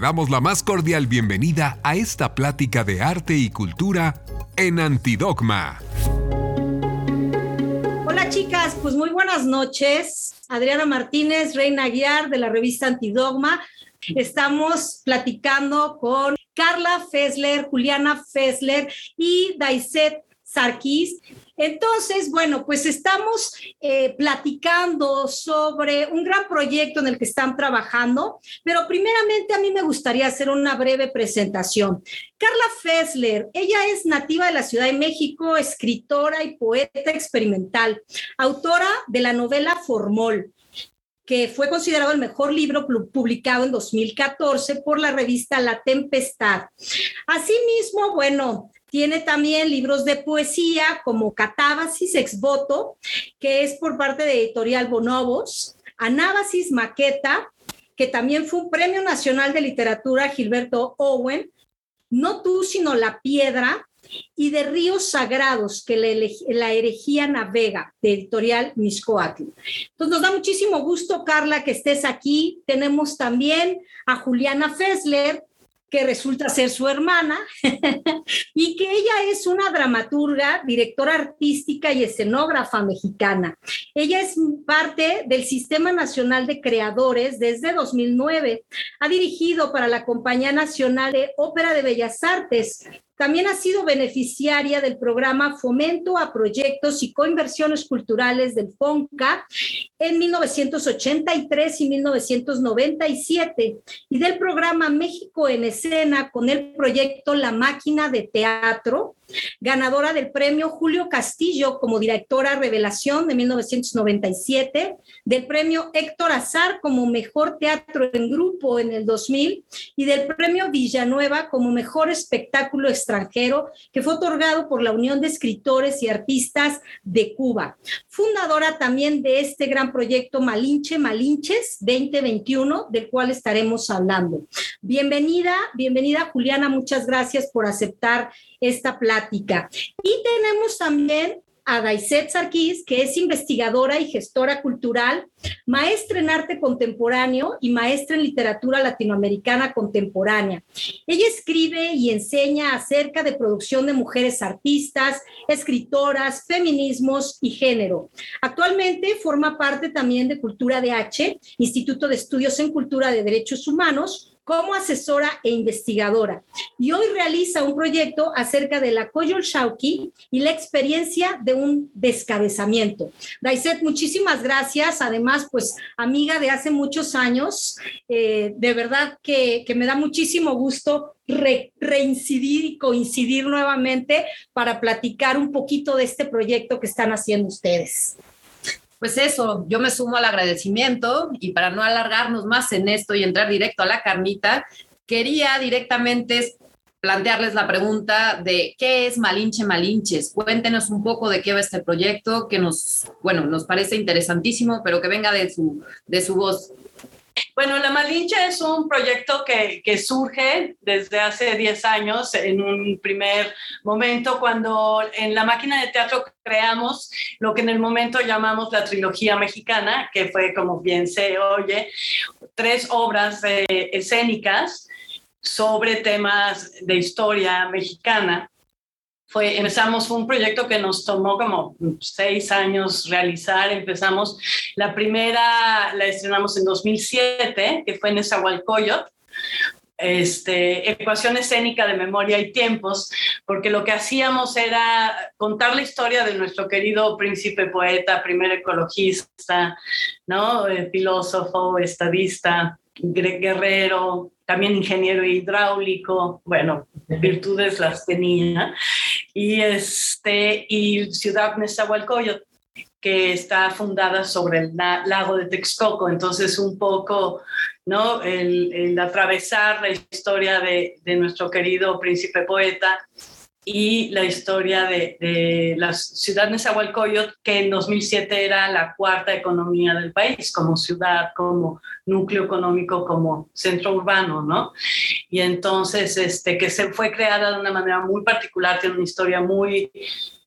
Damos la más cordial bienvenida a esta plática de arte y cultura en Antidogma. Hola chicas, pues muy buenas noches. Adriana Martínez, Reina Guiar de la revista Antidogma. Estamos platicando con Carla Fessler, Juliana Fessler y Daiset Sarkis. Entonces, bueno, pues estamos eh, platicando sobre un gran proyecto en el que están trabajando, pero primeramente a mí me gustaría hacer una breve presentación. Carla Fessler, ella es nativa de la Ciudad de México, escritora y poeta experimental, autora de la novela Formol que fue considerado el mejor libro publicado en 2014 por la revista La Tempestad. Asimismo, bueno, tiene también libros de poesía como Catábasis ex voto, que es por parte de Editorial Bonobos, Anábasis Maqueta, que también fue un Premio Nacional de Literatura Gilberto Owen, No tú, sino la piedra, y de Ríos Sagrados, que la, herejía navega, de editorial Miscoatl. Entonces nos da muchísimo gusto, Carla, que estés aquí. Tenemos también a Juliana Fessler, que resulta ser su hermana, y que ella es una dramaturga, directora artística y escenógrafa mexicana. Ella es parte del Sistema Nacional de Creadores desde 2009. Ha dirigido para la Compañía Nacional de Ópera de Bellas Artes, también ha sido beneficiaria del programa Fomento a Proyectos y Coinversiones Culturales del FONCA en 1983 y 1997 y del programa México en Escena con el proyecto La Máquina de Teatro ganadora del premio Julio Castillo como directora revelación de 1997, del premio Héctor Azar como mejor teatro en grupo en el 2000 y del premio Villanueva como mejor espectáculo extranjero que fue otorgado por la Unión de Escritores y Artistas de Cuba. Fundadora también de este gran proyecto Malinche Malinches 2021, del cual estaremos hablando. Bienvenida, bienvenida Juliana, muchas gracias por aceptar esta plática. Y tenemos también a Daiset Sarkis, que es investigadora y gestora cultural, maestra en arte contemporáneo y maestra en literatura latinoamericana contemporánea. Ella escribe y enseña acerca de producción de mujeres artistas, escritoras, feminismos y género. Actualmente forma parte también de Cultura de H, Instituto de Estudios en Cultura de Derechos Humanos, como asesora e investigadora. Y hoy realiza un proyecto acerca de la Koyol Shauki y la experiencia de un descabezamiento. Daiset, muchísimas gracias. Además, pues amiga de hace muchos años, eh, de verdad que, me da muchísimo gusto reincidir y coincidir nuevamente para platicar un poquito de este proyecto que están haciendo ustedes pues eso, yo me sumo al agradecimiento y para no alargarnos más en esto y entrar directo a la carnita, quería directamente plantearles la pregunta de qué es Malinche Malinches. Cuéntenos un poco de qué va este proyecto que nos, bueno, nos parece interesantísimo, pero que venga de su, de su voz. Bueno, La Malinche es un proyecto que, surge desde hace 10 años, en un primer momento, cuando en la máquina de teatro creamos lo que en el momento llamamos la trilogía mexicana, que fue, como bien se oye, tres obras escénicas sobre temas de historia mexicana fue, empezamos, un proyecto que nos tomó como seis años realizar. Empezamos, la primera la estrenamos en 2007, que fue en Esahualcoyot, este, ecuación escénica de memoria y tiempos, porque lo que hacíamos era contar la historia de nuestro querido príncipe poeta, primer ecologista, ¿no? Eh, filósofo, estadista, guerrero, también ingeniero hidráulico, bueno, virtudes las tenía, y, este, y Ciudad Nezahualcóyotl, que está fundada sobre el lago de Texcoco, entonces un poco, ¿no? El, atravesar la historia de, de nuestro querido príncipe poeta y la historia de, la ciudad de Nezahualcóyotl, que en 2007 era la cuarta economía del país, como ciudad, como núcleo económico, como centro urbano, ¿no? Y entonces, este, que se fue creada de una manera muy particular, tiene una historia muy,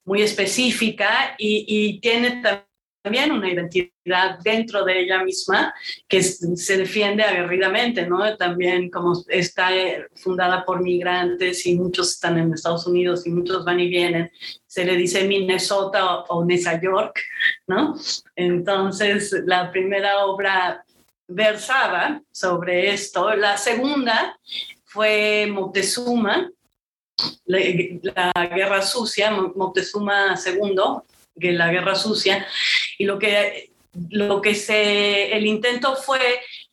muy específica y, y tiene también una identidad dentro de ella misma que se defiende aguerridamente, ¿no? También como está eh, fundada por migrantes y muchos están en Estados Unidos y muchos van y vienen, se le dice Minnesota o, Nueva York, ¿no? Entonces, la primera obra versaba sobre esto. La segunda fue Moctezuma, la, Guerra Sucia, Moctezuma II, que la Guerra Sucia, y lo que, lo que se, el intento fue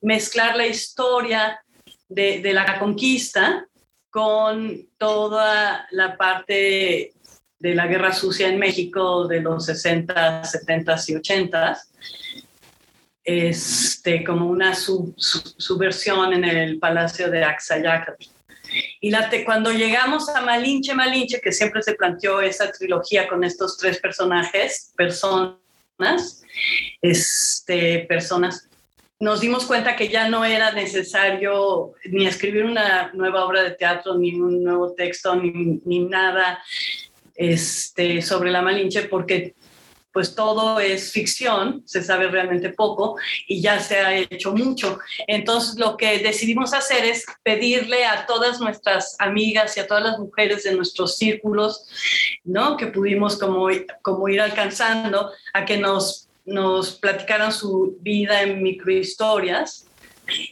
mezclar la historia de, de la conquista con toda la parte de la Guerra Sucia en México de los 60, 70 y 80 este, como una subversión en el Palacio de Axayacatl. Y la cuando llegamos a Malinche Malinche, que siempre se planteó esa trilogía con estos tres personajes, personas, este, personas, nos dimos cuenta que ya no era necesario ni escribir una nueva obra de teatro, ni un nuevo texto, ni, ni nada este, sobre la Malinche, porque pues todo es ficción, se sabe realmente poco y ya se ha hecho mucho. Entonces lo que decidimos hacer es pedirle a todas nuestras amigas y a todas las mujeres de nuestros círculos, ¿no? Que pudimos como, como ir alcanzando a que nos, nos platicaran su vida en microhistorias.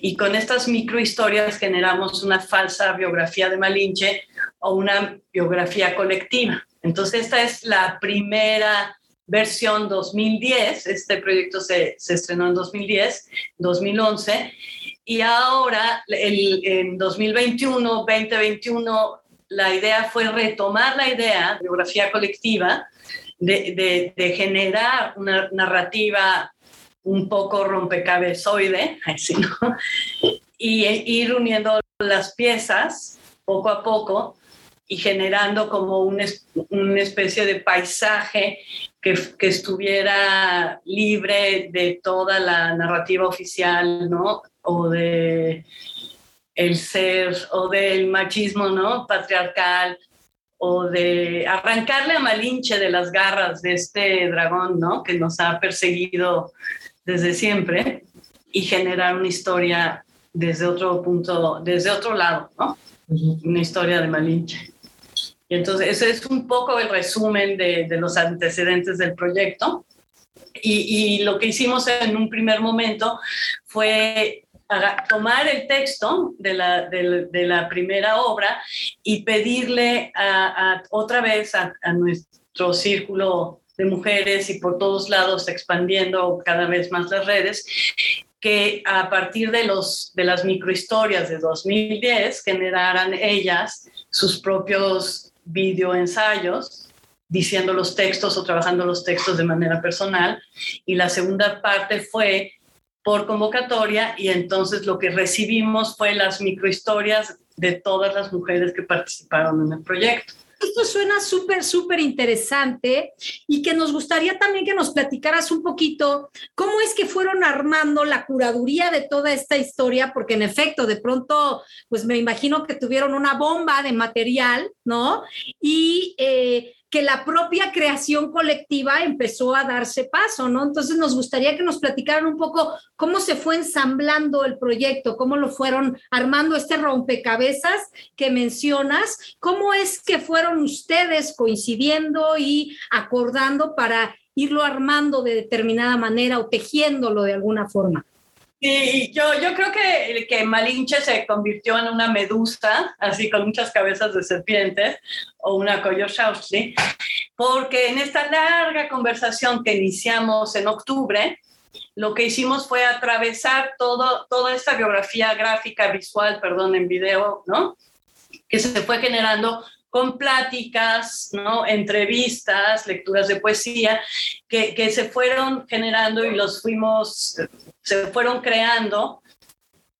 Y con estas microhistorias generamos una falsa biografía de Malinche o una biografía colectiva. Entonces esta es la primera versión 2010, este proyecto se, se estrenó en 2010, 2011, y ahora el, en 2021, 2021, la idea fue retomar la idea, biografía colectiva, de, de, generar una narrativa un poco rompecabezoide, así, ¿no? y ir uniendo las piezas poco a poco y generando como una especie de paisaje que, que, estuviera libre de toda la narrativa oficial, ¿no? O de el ser, o del machismo, ¿no? Patriarcal, o de arrancarle a Malinche de las garras de este dragón, ¿no? Que nos ha perseguido desde siempre y generar una historia desde otro punto, desde otro lado, ¿no? Una historia de Malinche. Y entonces, ese es un poco el resumen de, de los antecedentes del proyecto. Y, y, lo que hicimos en un primer momento fue tomar el texto de la, de, de la primera obra y pedirle a, a, otra vez a, a nuestro círculo de mujeres y por todos lados expandiendo cada vez más las redes, que a partir de, los, de las microhistorias de 2010 generaran ellas sus propios videoensayos diciendo los textos o trabajando los textos de manera personal. Y la segunda parte fue por convocatoria y entonces lo que recibimos fue las microhistorias de todas las mujeres que participaron en el proyecto. Esto suena súper, súper interesante y que nos gustaría también que nos platicaras un poquito cómo es que fueron armando la curaduría de toda esta historia, porque en efecto, de pronto, pues me imagino que tuvieron una bomba de material, ¿no? Y eh, que la propia creación colectiva empezó a darse paso, ¿no? Entonces nos gustaría que nos platicaran un poco cómo se fue ensamblando el proyecto, cómo lo fueron armando este rompecabezas que mencionas, cómo es que fueron ustedes coincidiendo y acordando para irlo armando de determinada manera o tejiéndolo de alguna forma. Sí, yo, yo creo que, que Malinche se convirtió en una medusa, así con muchas cabezas de serpientes, o una Coyoshaushli, porque en esta larga conversación que iniciamos en octubre, lo que hicimos fue atravesar todo, toda esta biografía gráfica, visual, perdón, en video, ¿no? Que se fue generando con pláticas, ¿no? entrevistas, lecturas de poesía, que, que, se fueron generando y los fuimos, se fueron creando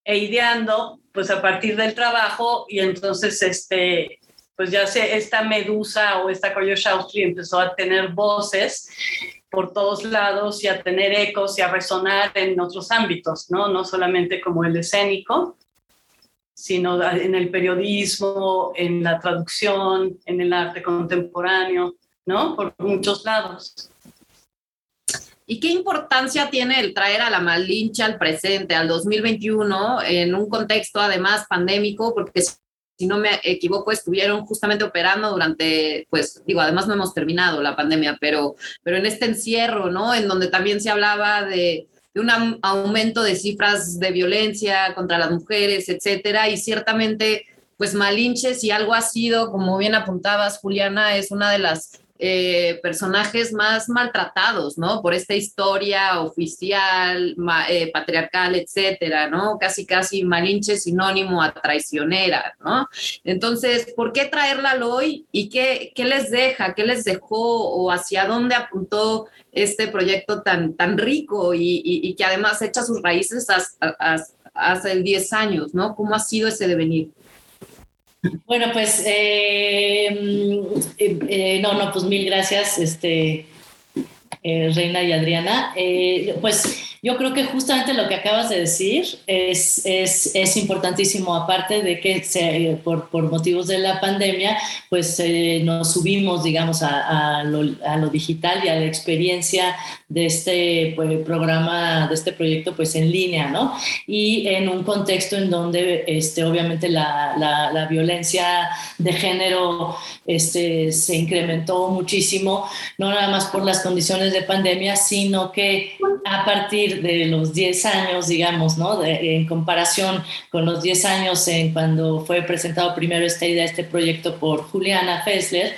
e ideando, pues a partir del trabajo, y entonces, este, pues ya se, esta medusa o esta Coyoshaushli empezó a tener voces por todos lados y a tener ecos y a resonar en otros ámbitos, ¿no? No solamente como el escénico, sino en el periodismo, en la traducción, en el arte contemporáneo, ¿no? Por muchos lados. ¿Y qué importancia tiene el traer a la Malinche al presente, al 2021, en un contexto además pandémico? Porque si no me equivoco, estuvieron justamente operando durante, pues digo, además no hemos terminado la pandemia, pero, pero en este encierro, ¿no? En donde también se hablaba de, un aumento de cifras de violencia contra las mujeres, etcétera, y ciertamente, pues Malinche, si algo ha sido, como bien apuntabas, Juliana, es una de las eh, personajes más maltratados, ¿no? Por esta historia oficial, eh, patriarcal, etcétera, ¿no? Casi, casi Malinche sinónimo a traicionera, ¿no? Entonces, ¿por qué traerla hoy y qué, qué les deja, qué les dejó o hacia dónde apuntó este proyecto tan, tan rico y, que además echa sus raíces hace 10 años, ¿no? ¿Cómo ha sido ese devenir? Bueno, pues eh, mm, eh, eh, no, no, pues mil gracias, este, Reina y Adriana. pues yo creo que justamente lo que acabas de decir es, es, es importantísimo, aparte de que se, por, por, motivos de la pandemia, pues eh, nos subimos, digamos, a, a, lo, a, lo, digital y a la experiencia de este pues, programa, de este proyecto, pues en línea, ¿no? Y en un contexto en donde, este, obviamente, la, la, la violencia de género este, se incrementó muchísimo, no nada más por las condiciones de pandemia, sino que a partir de los 10 años, digamos, ¿no? en comparación con los 10 años en cuando fue presentado primero esta idea, este proyecto por Juliana Fessler,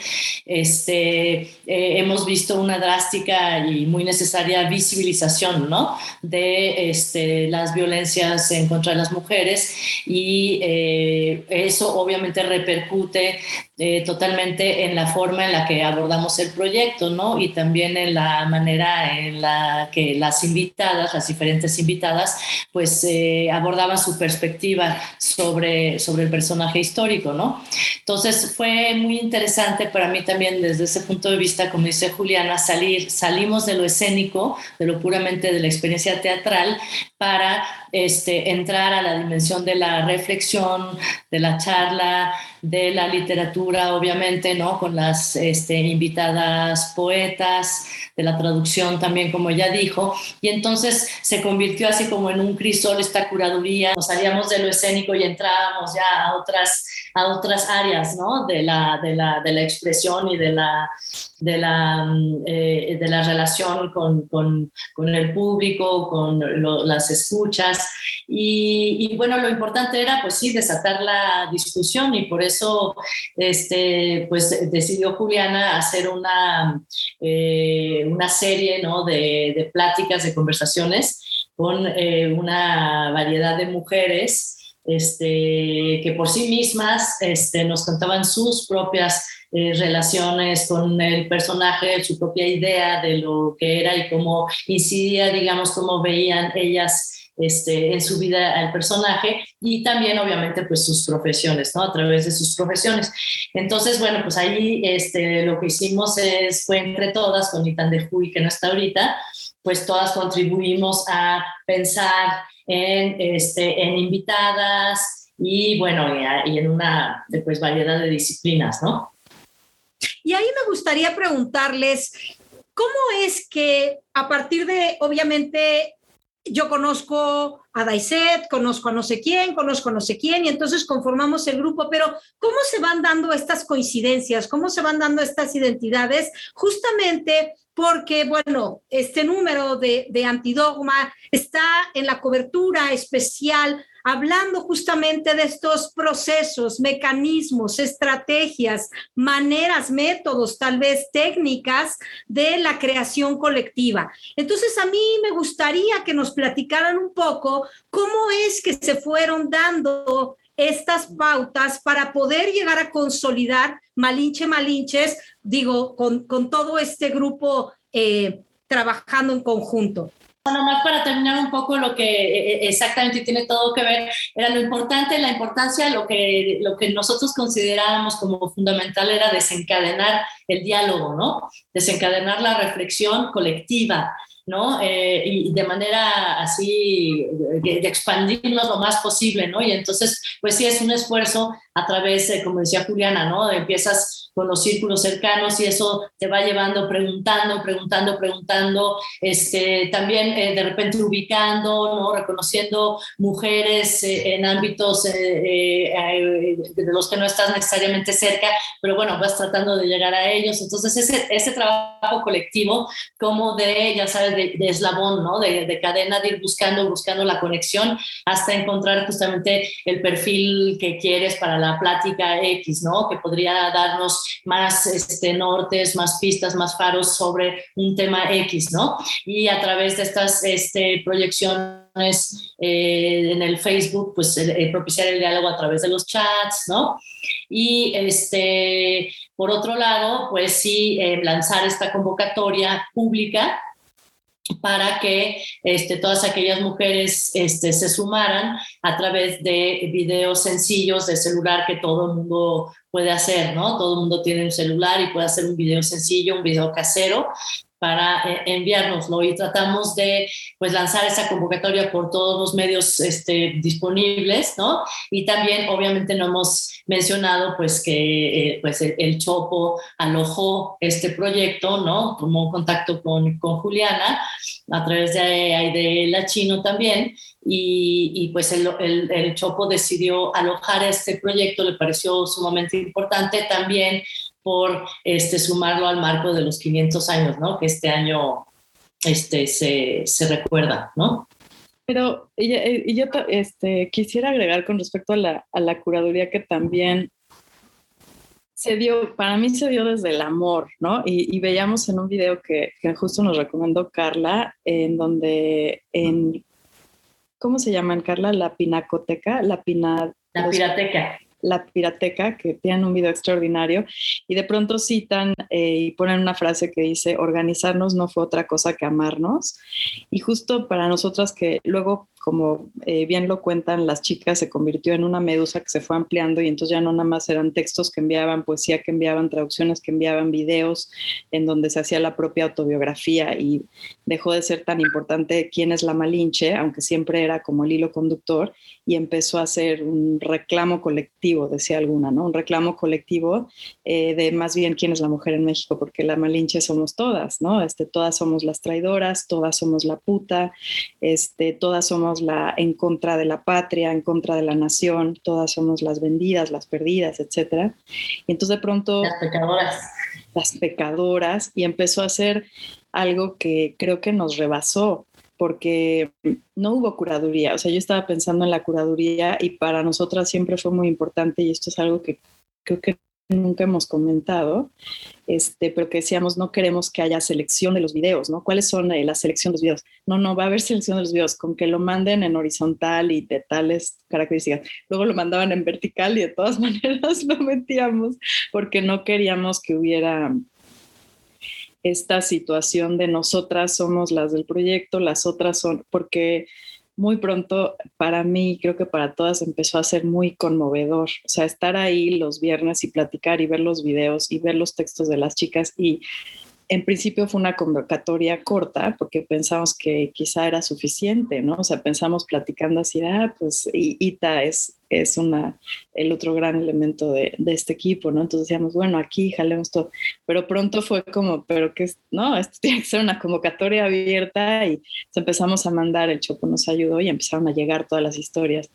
este, eh, hemos visto una drástica y muy necesaria visibilización, ¿no? De este, las violencias en contra de las mujeres y eh, eso obviamente repercute eh, totalmente en la forma en la que abordamos el proyecto, ¿no? Y también en la manera en la que las invitadas, las diferentes invitadas, pues eh, abordaban su perspectiva sobre, sobre el personaje histórico, ¿no? Entonces fue muy interesante para mí también desde ese punto de vista, como dice Juliana, salir, salimos de lo escénico, de lo puramente de la experiencia teatral, para este, entrar a la dimensión de la reflexión, de la charla, de la literatura, obviamente, ¿no? Con las este, invitadas poetas, de la traducción también, como ya dijo, y entonces se convirtió así como en un crisol esta curaduría, nos salíamos de lo escénico y entrábamos ya a otras, a otras áreas, ¿no? De la, de la, de la expresión y de la, de la, mm, eh, de la relación con, con, con, el público, con las escuchas. Y, bueno, lo importante era, pues sí, desatar la discusión y por eso este, pues, decidió Juliana hacer una, eh, una serie ¿no? de, de, pláticas, de conversaciones con eh, una variedad de mujeres. Este, que por sí mismas este, nos contaban sus propias eh, relaciones con el personaje, su propia idea de lo que era y cómo incidía, digamos, cómo veían ellas este, en su vida al personaje y también obviamente pues sus profesiones, ¿no? A través de sus profesiones. Entonces, bueno, pues ahí este, lo que hicimos es, fue entre todas, con Itan de Huy, que no está ahorita, pues todas contribuimos a pensar en, este, en invitadas y bueno, y, en una pues, variedad de disciplinas, ¿no? Y ahí me gustaría preguntarles, ¿cómo es que a partir de, obviamente, yo conozco a Daiset, conozco a no sé quién, conozco a no sé quién, y entonces conformamos el grupo, pero ¿cómo se van dando estas coincidencias? ¿Cómo se van dando estas identidades? Justamente porque, bueno, este número de, de Antidogma está en la cobertura especial hablando justamente de estos procesos, mecanismos, estrategias, maneras, métodos, tal vez técnicas de la creación colectiva. Entonces, a mí me gustaría que nos platicaran un poco cómo es que se fueron dando estas pautas para poder llegar a consolidar Malinche Malinches, digo, con, con todo este grupo eh, trabajando en conjunto. Bueno, más para terminar un poco lo que eh, eh, exactamente tiene todo que ver, era lo importante, la importancia, lo que, lo que nosotros considerábamos como fundamental era desencadenar el diálogo, ¿no? Desencadenar la reflexión colectiva, ¿no? Eh, y de manera así, de, expandirnos lo más posible, ¿no? Y entonces, pues sí, es un esfuerzo a través, como decía Juliana, ¿no? Empiezas con los círculos cercanos y eso te va llevando preguntando, preguntando, preguntando, este, también eh, de repente ubicando, ¿no? reconociendo mujeres eh, en ámbitos de los que no estás necesariamente cerca, pero bueno, vas tratando de llegar a ellos. Entonces, ese, ese trabajo colectivo como de, ya sabes, de, eslabón, ¿no? De, de cadena, de ir buscando, buscando la conexión hasta encontrar justamente el perfil que quieres para la plática X, ¿no? Que podría darnos más este, nortes, más pistas, más faros sobre un tema X, ¿no? Y a través de estas este, proyecciones eh, en el Facebook, pues propiciar el diálogo a través de los chats, ¿no? Y este, por otro lado, pues sí, eh, lanzar esta convocatoria pública para que este, todas aquellas mujeres este, se sumaran a través de videos sencillos de celular que todo el mundo puede hacer, ¿no? Todo el mundo tiene un celular y puede hacer un video sencillo, un video casero para eh, enviárnoslo y tratamos de pues lanzar esa convocatoria por todos los medios este, disponibles, ¿no? Y también obviamente no hemos mencionado pues que eh, pues el, Chopo alojó este proyecto, ¿no? Tomó contacto con, con Juliana a través de, de la Chino también y, pues el, el, el Chopo decidió alojar este proyecto, le pareció sumamente importante también por este, sumarlo al marco de los 500 años, ¿no? Que este año este, se, se recuerda, ¿no? Pero y, yo este, quisiera agregar con respecto a la, a la curaduría que también se dio, para mí se dio desde el amor, ¿no? Y, y veíamos en un video que, que, justo nos recomendó Carla, en donde, en, ¿cómo se llaman, Carla? La pinacoteca, la pina... La pirateca la Pirateca, que tienen un video extraordinario, y de pronto citan eh, y ponen una frase que dice, organizarnos no fue otra cosa que amarnos. Y justo para nosotras que luego como eh, bien lo cuentan las chicas, se convirtió en una medusa que se fue ampliando y entonces ya no nada más eran textos que enviaban, poesía que enviaban, traducciones que enviaban, videos en donde se hacía la propia autobiografía y dejó de ser tan importante quién es la Malinche, aunque siempre era como el hilo conductor, y empezó a ser un reclamo colectivo, decía alguna, ¿no? Un reclamo colectivo eh, de más bien quién es la mujer en México, porque la Malinche somos todas, ¿no? Este, todas somos las traidoras, todas somos la puta, este, todas somos la en contra de la patria, en contra de la nación, todas somos las vendidas, las perdidas, etc. Y entonces de pronto... Las pecadoras. Las pecadoras, y empezó a hacer algo que creo que nos rebasó, porque no hubo curaduría. O sea, yo estaba pensando en la curaduría y para nosotras siempre fue muy importante y esto es algo que creo que nunca hemos comentado, este, pero que decíamos, no queremos que haya selección de los videos, ¿no? ¿Cuáles son eh, la selección de los videos? No, no, va a haber selección de los videos, con que lo manden en horizontal y de tales características. Luego lo mandaban en vertical y de todas maneras lo metíamos porque no queríamos que hubiera esta situación de nosotras somos las del proyecto, las otras son, porque muy pronto para mí, creo que para todas empezó a ser muy conmovedor. O sea, estar ahí los viernes y platicar y ver los videos y ver los textos de las chicas y en principio fue una convocatoria corta porque pensamos que quizá era suficiente, ¿no? O sea, pensamos platicando así, ah, pues Ita es, es una, el otro gran elemento de, de, este equipo, ¿no? Entonces decíamos, bueno, aquí jalemos todo. Pero pronto fue como, pero que, no, esto tiene que ser una convocatoria abierta y empezamos a mandar, el Chopo nos ayudó y empezaron a llegar todas las historias.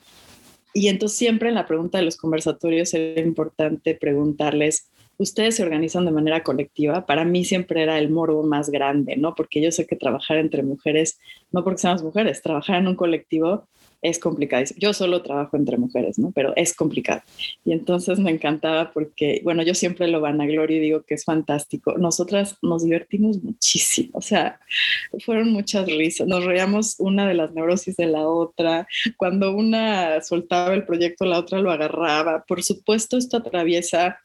Y entonces siempre en la pregunta de los conversatorios era importante preguntarles, ustedes se organizan de manera colectiva, para mí siempre era el morbo más grande, ¿no? Porque yo sé que trabajar entre mujeres, no porque seamos mujeres, trabajar en un colectivo es complicado. Yo solo trabajo entre mujeres, ¿no? Pero es complicado. Y entonces me encantaba porque, bueno, yo siempre lo van a gloria y digo que es fantástico. Nosotras nos divertimos muchísimo, o sea, fueron muchas risas. Nos reíamos una de las neurosis de la otra. Cuando una soltaba el proyecto, la otra lo agarraba. Por supuesto, esto atraviesa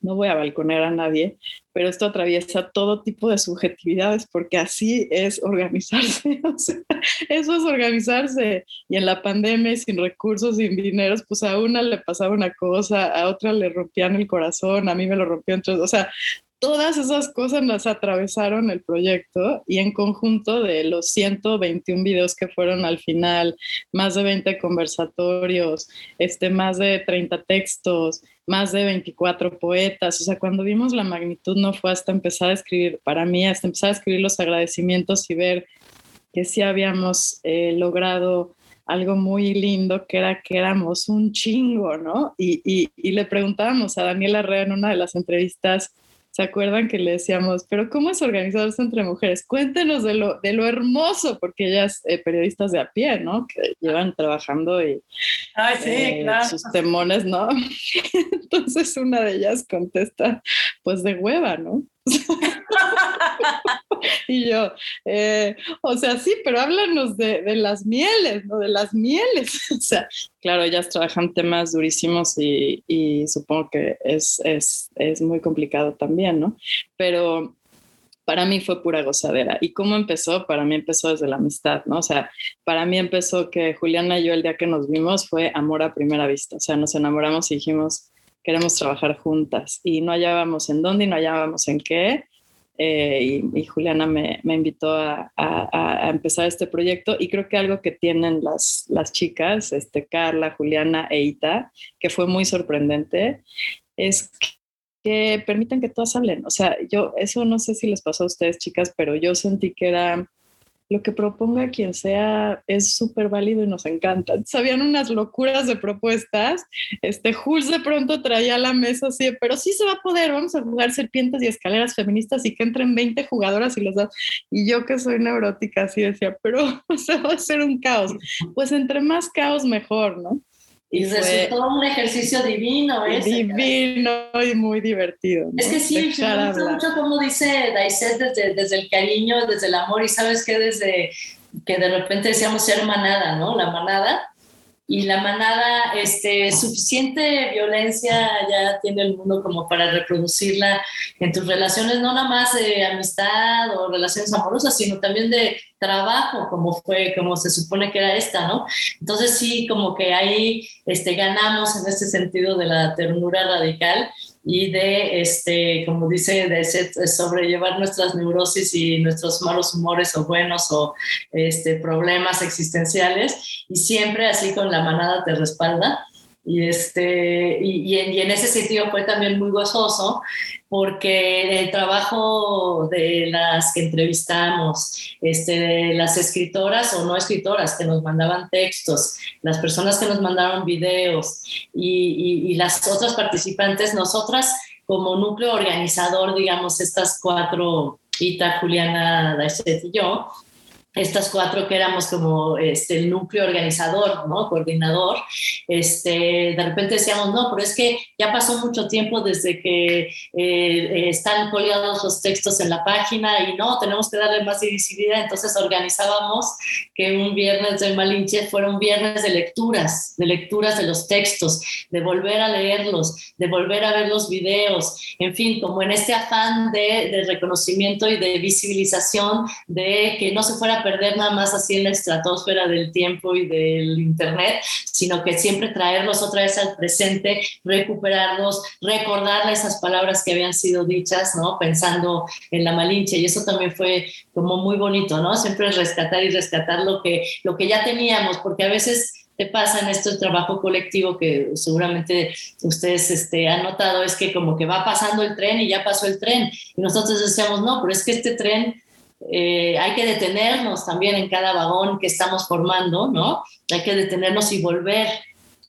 no voy a balconear a nadie, pero esto atraviesa todo tipo de subjetividades porque así es organizarse. eso es organizarse. Y en la pandemia, sin recursos, sin dineros, pues a una le pasaba una cosa, a otra le rompían el corazón, a mí me lo rompió. Entonces, o sea, todas esas cosas nos atravesaron el proyecto y en conjunto de los 121 videos que fueron al final, más de 20 conversatorios, este, más de 30 textos, más de 24 poetas. O sea, cuando vimos la magnitud no fue hasta empezar a escribir, para mí, hasta empezar a escribir los agradecimientos y ver que sí habíamos eh, logrado algo muy lindo, que era que éramos un chingo, ¿no? Y, y, le preguntábamos a Daniela Rea en una de las entrevistas, ¿Se acuerdan que le decíamos, pero cómo es organizarse entre mujeres? Cuéntenos de lo, de lo hermoso, porque ellas, eh, periodistas de a pie, ¿no? Que llevan trabajando y Ay, sí, eh, claro. sus temones, ¿no? Entonces una de ellas contesta, pues de hueva, ¿no? y yo, eh, o sea, sí, pero háblanos de, las mieles, ¿no? De las mieles. o sea, claro, ellas trabajan temas durísimos y, y supongo que es, es, es, muy complicado también, ¿no? Pero para mí fue pura gozadera. ¿Y cómo empezó? Para mí empezó desde la amistad, ¿no? O sea, para mí empezó que Juliana y yo el día que nos vimos fue amor a primera vista. O sea, nos enamoramos y dijimos, queremos trabajar juntas. Y no hallábamos en dónde y no hallábamos en qué. Eh, y, Juliana me, invitó a, a, empezar este proyecto y creo que algo que tienen las, las chicas, este, Carla, Juliana e Ita, que fue muy sorprendente, es que, que permiten que todas hablen. O sea, yo, eso no sé si les pasó a ustedes, chicas, pero yo sentí que era lo que proponga quien sea es súper válido y nos encanta. Sabían unas locuras de propuestas. Este Jules de pronto traía la mesa así, pero sí se va a poder, vamos a jugar serpientes y escaleras feministas y que entren 20 jugadoras y los das. Y yo que soy neurótica así decía, pero o sea, va a ser un caos. Pues entre más caos mejor, ¿no? Y, y resultó un ejercicio divino. Ese, divino y muy divertido. ¿no? Es que sí, me gusta mucho como dice Daiset desde, desde el cariño, desde el amor, y sabes que desde que de repente decíamos ser manada, ¿no? La manada. Y la manada, este, suficiente violencia ya tiene el mundo como para reproducirla en tus relaciones, no nada más de amistad o relaciones amorosas, sino también de trabajo, como fue, como se supone que era esta, ¿no? Entonces sí, como que ahí este, ganamos en este sentido de la ternura radical y de, este, como dice, de sobrellevar nuestras neurosis y nuestros malos humores o buenos o este, problemas existenciales y siempre así con la manada te respalda. Y, este, y, y, en, y en ese sentido fue también muy gozoso porque el trabajo de las que entrevistamos, este, las escritoras o no escritoras que nos mandaban textos, las personas que nos mandaron videos y, y, y las otras participantes, nosotras como núcleo organizador, digamos, estas cuatro, Ita, Juliana, Daiset y yo, estas cuatro que éramos como este, el núcleo organizador, ¿no? coordinador, este, de repente decíamos, no, pero es que ya pasó mucho tiempo desde que eh, están colgados los textos en la página y no, tenemos que darle más visibilidad, entonces organizábamos que un viernes del Malinche fuera un viernes de lecturas, de lecturas de los textos, de volver a leerlos, de volver a ver los videos, en fin, como en este afán de, de reconocimiento y de visibilización de que no se fuera perder nada más así en la estratosfera del tiempo y del internet, sino que siempre traerlos otra vez al presente, recuperarlos, recordar esas palabras que habían sido dichas, ¿no? Pensando en la Malinche y eso también fue como muy bonito, ¿no? Siempre rescatar y rescatar lo que, lo que ya teníamos, porque a veces te pasa en este trabajo colectivo que seguramente ustedes este, han notado, es que como que va pasando el tren y ya pasó el tren. Y nosotros decíamos, no, pero es que este tren eh, hay que detenernos también en cada vagón que estamos formando, ¿no? Hay que detenernos y volver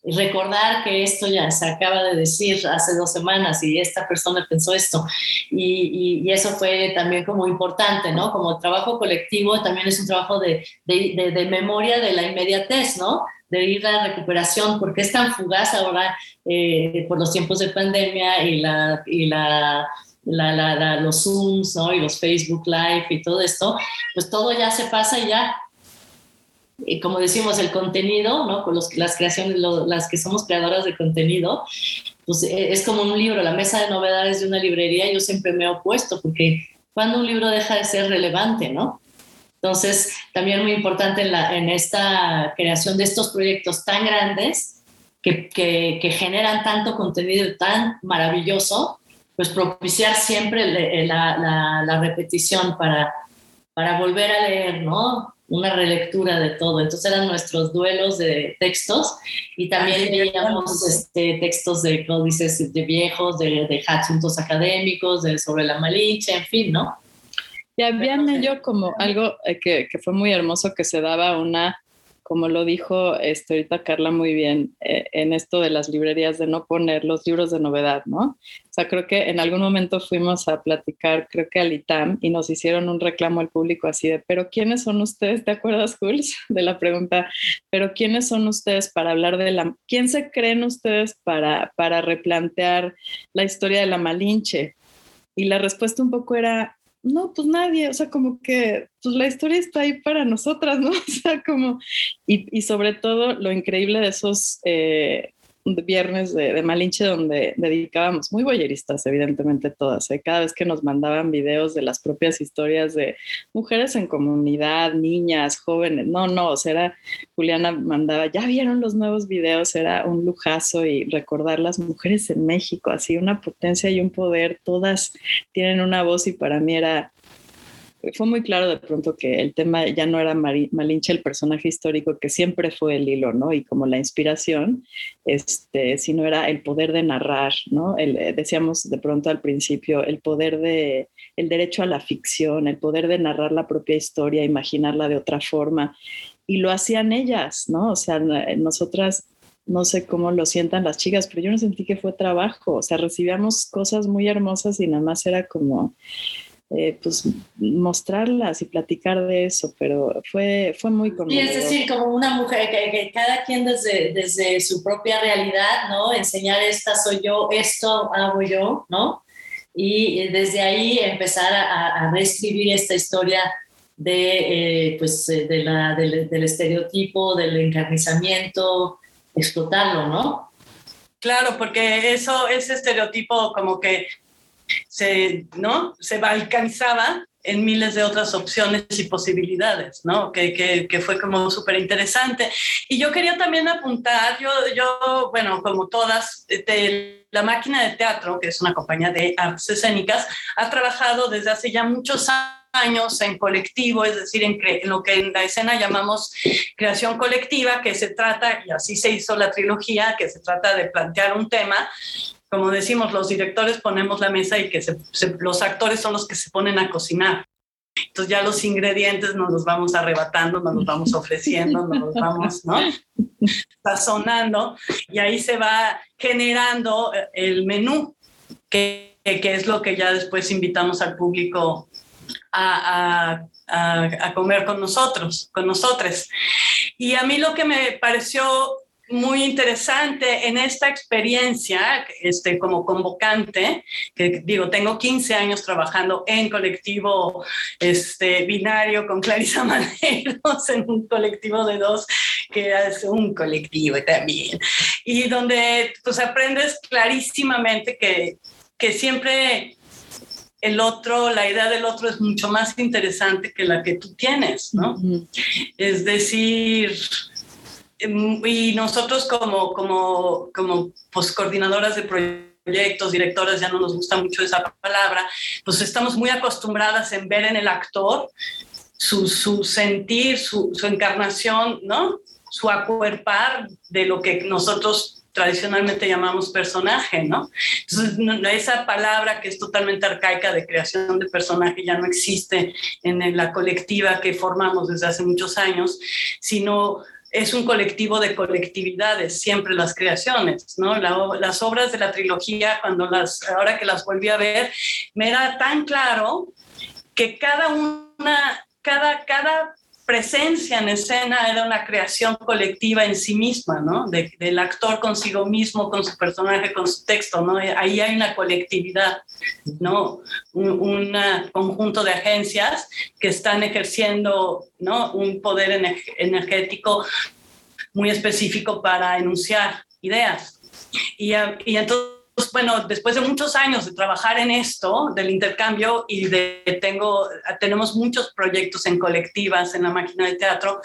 y recordar que esto ya se acaba de decir hace dos semanas y esta persona pensó esto. Y, y, y eso fue también como importante, ¿no? Como trabajo colectivo también es un trabajo de, de, de, de memoria de la inmediatez, ¿no? de ir a la recuperación, porque es tan fugaz ahora eh, por los tiempos de pandemia y la, y la la, la, la, los Zooms y los Facebook Live y todo esto, pues todo ya se pasa y ya, y como decimos, el contenido, ¿no? con las creaciones, las que somos creadoras de contenido, pues es como un libro, la mesa de novedades de una librería, yo siempre me he opuesto, porque cuando un libro deja de ser relevante, ¿no? Entonces, también muy importante en, esta creación de estos proyectos tan grandes que generan tanto contenido tan maravilloso, pues propiciar siempre la, la, repetición para, para volver a leer, ¿no? Una relectura de todo. Entonces eran nuestros duelos de textos y también leíamos este, textos de códices de viejos, de, de asuntos académicos, de sobre la Malinche, en fin, ¿no? Y habían ello como algo eh, que, que, fue muy hermoso que se daba una como lo dijo este, ahorita Carla muy bien, eh, en esto de las librerías, de no poner los libros de novedad, ¿no? O sea, creo que en algún momento fuimos a platicar, creo que al ITAM, y nos hicieron un reclamo al público así de, pero ¿quiénes son ustedes? ¿Te acuerdas, Jules? De la pregunta, pero ¿quiénes son ustedes para hablar de la... ¿Quién se creen ustedes para, para replantear la historia de la Malinche? Y la respuesta un poco era, no, pues nadie, o sea, como que pues la historia está ahí para nosotras, ¿no? O sea, como, y, y sobre todo lo increíble de esos eh, viernes de, Malinche donde dedicábamos, muy boyeristas evidentemente todas, ¿eh? cada vez que nos mandaban videos de las propias historias de mujeres en comunidad, niñas, jóvenes, no, no, o sea, era, Juliana mandaba, ya vieron los nuevos videos, era un lujazo y recordar las mujeres en México, así una potencia y un poder, todas tienen una voz y para mí era fue muy claro de pronto que el tema ya no era Malinche, el personaje histórico que siempre fue el hilo, ¿no? Y como la inspiración, este, sino era el poder de narrar, ¿no? El, eh, decíamos de pronto al principio, el poder de, el derecho a la ficción, el poder de narrar la propia historia, imaginarla de otra forma. Y lo hacían ellas, ¿no? O sea, nosotras no sé cómo lo sientan las chicas, pero yo no sentí que fue trabajo, o sea, recibíamos cosas muy hermosas y nada más era como, eh, pues mostrarlas y platicar de eso, pero fue, fue muy conmovedor. Y es decir, como una mujer, que, cada quien desde, desde su propia realidad, ¿no? Enseñar esta soy yo, esto hago yo, ¿no? Y desde ahí empezar a, a reescribir esta historia de, eh, pues, eh, de la, del, del estereotipo, del encarnizamiento, explotarlo, ¿no? Claro, porque eso, ese estereotipo como que se, ¿no? se balcanizaba en miles de otras opciones y posibilidades, ¿no? Que, que, fue como súper interesante. Y yo quería también apuntar, yo, yo, bueno, como todas, de la máquina de teatro, que es una compañía de artes escénicas, ha trabajado desde hace ya muchos años en colectivo, es decir, en, en, lo que en la escena llamamos creación colectiva, que se trata, y así se hizo la trilogía, que se trata de plantear un tema como decimos, los directores ponemos la mesa y que los actores son los que se ponen a cocinar. Entonces ya los ingredientes nos los vamos arrebatando, nos los vamos ofreciendo, nos los vamos, ¿no? Sazonando y ahí se va generando eh, el menú, que, que es lo que ya después invitamos al público a, a, a comer con nosotros, con nosotros. Y a mí lo que me pareció muy interesante en esta experiencia este, como convocante, que digo, tengo 15 años trabajando en colectivo este, binario con Clarisa Maneros, en un colectivo de dos, que es un colectivo también, y donde pues aprendes clarísimamente que, que siempre el otro, la idea del otro es mucho más interesante que la que tú tienes, ¿no? Es decir, y nosotros como, como, como pues, coordinadoras de proyectos, directoras, ya no nos gusta mucho esa palabra, pues estamos muy acostumbradas en ver en el actor su, su sentir, su, su, encarnación, ¿no? Su acuerpar de lo que nosotros tradicionalmente llamamos personaje, ¿no? Entonces, esa palabra que es totalmente arcaica de creación de personaje ya no existe en la colectiva que formamos desde hace muchos años, sino es un colectivo de colectividades, siempre las creaciones, ¿no? las obras de la trilogía, cuando las, ahora que las volví a ver, me era tan claro que cada una, cada, cada presencia en escena era una creación colectiva en sí misma, ¿no? del actor consigo mismo, con su personaje, con su texto, ¿no? Ahí hay una colectividad, ¿no? Un, conjunto de agencias que están ejerciendo, ¿no? Un poder energético muy específico para enunciar ideas. Y, y entonces bueno, después de muchos años de trabajar en esto, del intercambio, y de tengo, tenemos muchos proyectos en colectivas en la máquina de teatro,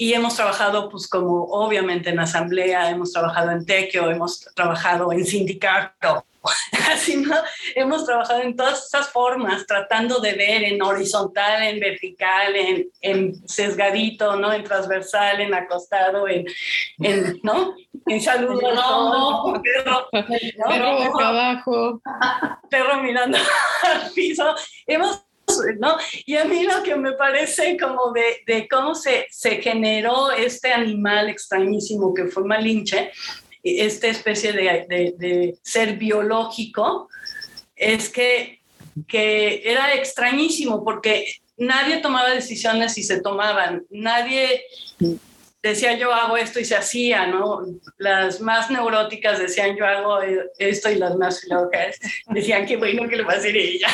y hemos trabajado, pues como obviamente en asamblea, hemos trabajado en tequio, hemos trabajado en sindicato, así no, hemos trabajado en todas esas formas, tratando de ver en horizontal, en vertical, en, en sesgadito, ¿no? En transversal, en acostado, en, en ¿no? En saludo, no, perro, ¿no? Perro boca abajo. perro mirando al piso. Hemos ¿no? Y a mí lo que me parece como de, de cómo se, se, generó este animal extrañísimo que fue Malinche, esta especie de, de, de ser biológico, es que, que era extrañísimo porque nadie tomaba decisiones y se tomaban, nadie decía yo hago esto y se hacía, ¿no? Las más neuróticas decían yo hago esto y las más locas decían qué bueno que lo va a hacer ella.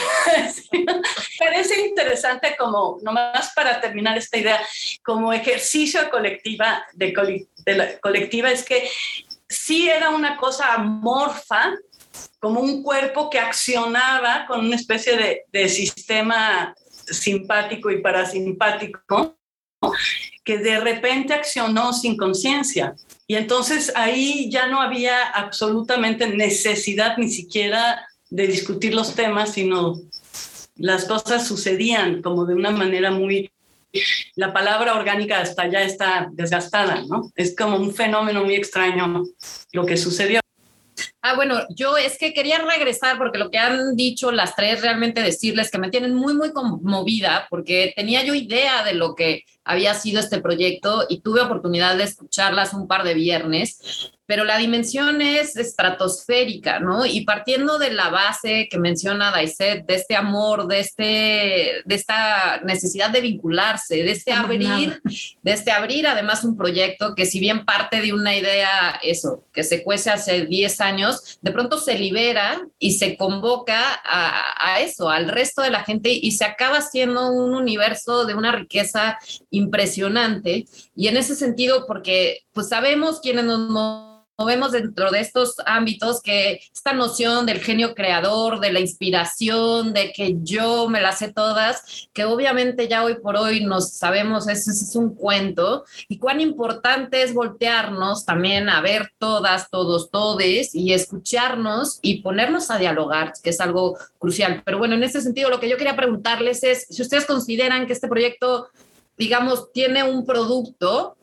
Parece interesante como, nomás para terminar esta idea, como ejercicio colectiva, de, de la colectiva, es que sí era una cosa amorfa, como un cuerpo que accionaba con una especie de, de sistema simpático y parasimpático que de repente accionó sin conciencia. Y entonces ahí ya no había absolutamente necesidad ni siquiera de discutir los temas, sino las cosas sucedían como de una manera muy... La palabra orgánica hasta ya está desgastada, ¿no? Es como un fenómeno muy extraño lo que sucedió. Ah, bueno, yo es que quería regresar porque lo que han dicho las tres, realmente decirles que me tienen muy, muy conmovida porque tenía yo idea de lo que había sido este proyecto y tuve oportunidad de escucharlas un par de viernes, pero la dimensión es estratosférica, ¿no? Y partiendo de la base que menciona Daiset, de este amor, de, este, de esta necesidad de vincularse, de este abrir, de este abrir además un proyecto que si bien parte de una idea, eso, que se cuece hace 10 años, de pronto se libera y se convoca a, a eso, al resto de la gente y se acaba siendo un universo de una riqueza impresionante. Y en ese sentido, porque pues sabemos quiénes nos movemos dentro de estos ámbitos que esta noción del genio creador, de la inspiración, de que yo me las sé todas, que obviamente ya hoy por hoy nos sabemos, ese es un cuento, y cuán importante es voltearnos también a ver todas, todos, todes y escucharnos y ponernos a dialogar, que es algo crucial. Pero bueno, en ese sentido, lo que yo quería preguntarles es si ustedes consideran que este proyecto, digamos, tiene un producto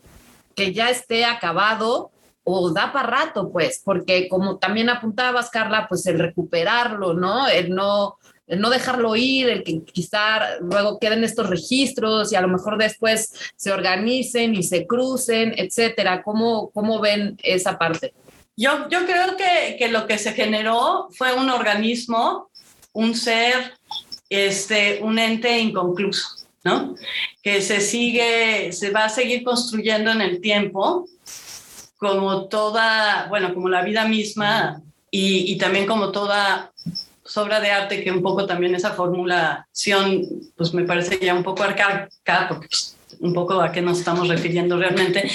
que ya esté acabado o da para rato, pues, porque como también apuntabas, Carla, pues el recuperarlo, ¿no? El no, no dejarlo ir, el que quizá luego queden estos registros y a lo mejor después se organicen y se crucen, etcétera. ¿Cómo, cómo ven esa parte? Yo, yo creo que, que lo que se generó fue un organismo, un ser, este, un ente inconcluso, ¿no? Que se sigue, se va a seguir construyendo en el tiempo como toda, bueno, como la vida misma y, y también como toda obra de arte que un poco también esa formulación, pues me parece ya un poco arcaica, porque pues, un poco a qué nos estamos refiriendo realmente,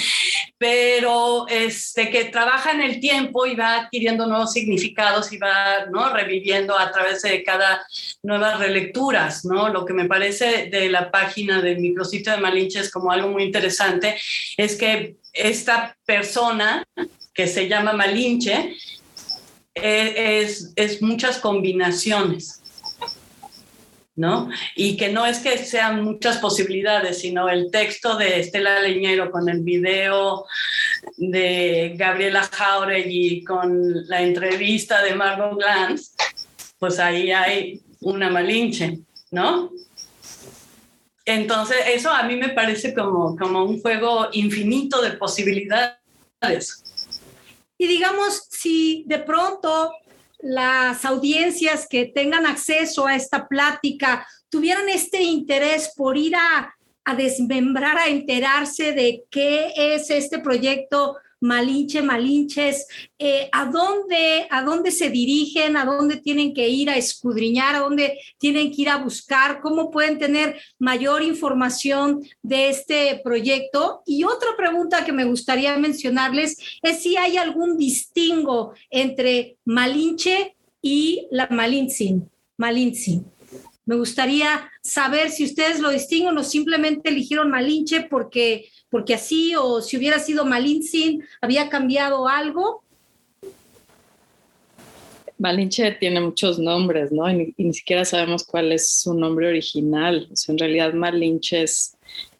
pero este, que trabaja en el tiempo y va adquiriendo nuevos significados y va ¿no? reviviendo a través de cada nuevas relecturas, ¿no? Lo que me parece de la página del micrositio de Malinche es como algo muy interesante, es que esta persona que se llama Malinche es, es muchas combinaciones. ¿no? Y que no es que sean muchas posibilidades, sino el texto de Estela Leñero con el video de Gabriela Jauregui con la entrevista de Margot Glantz, pues ahí hay una malinche, ¿no? Entonces, eso a mí me parece como, como un juego infinito de posibilidades. Y digamos, si de pronto las audiencias que tengan acceso a esta plática tuvieran este interés por ir a, a desmembrar, a enterarse de qué es este proyecto Malinche, Malinches, eh, ¿a, dónde, ¿a dónde se dirigen? ¿A dónde tienen que ir a escudriñar? ¿A dónde tienen que ir a buscar? ¿Cómo pueden tener mayor información de este proyecto? Y otra pregunta que me gustaría mencionarles es si hay algún distingo entre Malinche y la Malintzin. Malintzin. Me gustaría saber si ustedes lo distinguen o simplemente eligieron Malinche porque, porque así, o si hubiera sido Malintzin, había cambiado algo. Malinche tiene muchos nombres, ¿no? Y ni, siquiera sabemos cuál es su nombre original. O sea, en realidad Malinche es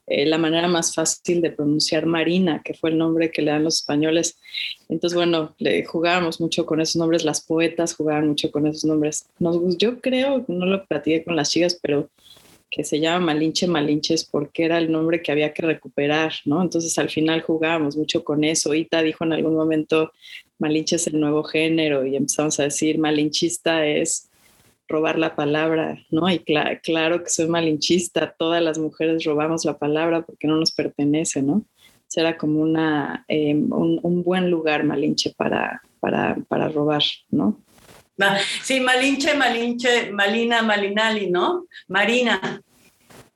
eh, la manera más fácil de pronunciar Marina, que fue el nombre que le dan los españoles. Entonces, bueno, le jugábamos mucho con esos nombres, las poetas jugaban mucho con esos nombres. Nos, yo creo, no lo platiqué con las chicas, pero que se llama Malinche Malinches porque era el nombre que había que recuperar, ¿no? Entonces al final jugábamos mucho con eso. Ita dijo en algún momento, Malinche es el nuevo género y empezamos a decir, malinchista es robar la palabra, ¿no? Y claro que soy malinchista, todas las mujeres robamos la palabra porque no nos pertenece, ¿no? Será como una, em, un, buen lugar malinche para, para, para robar, ¿no? Sí, Malinche, Malinche, Malina, Malinali, ¿no? Marina.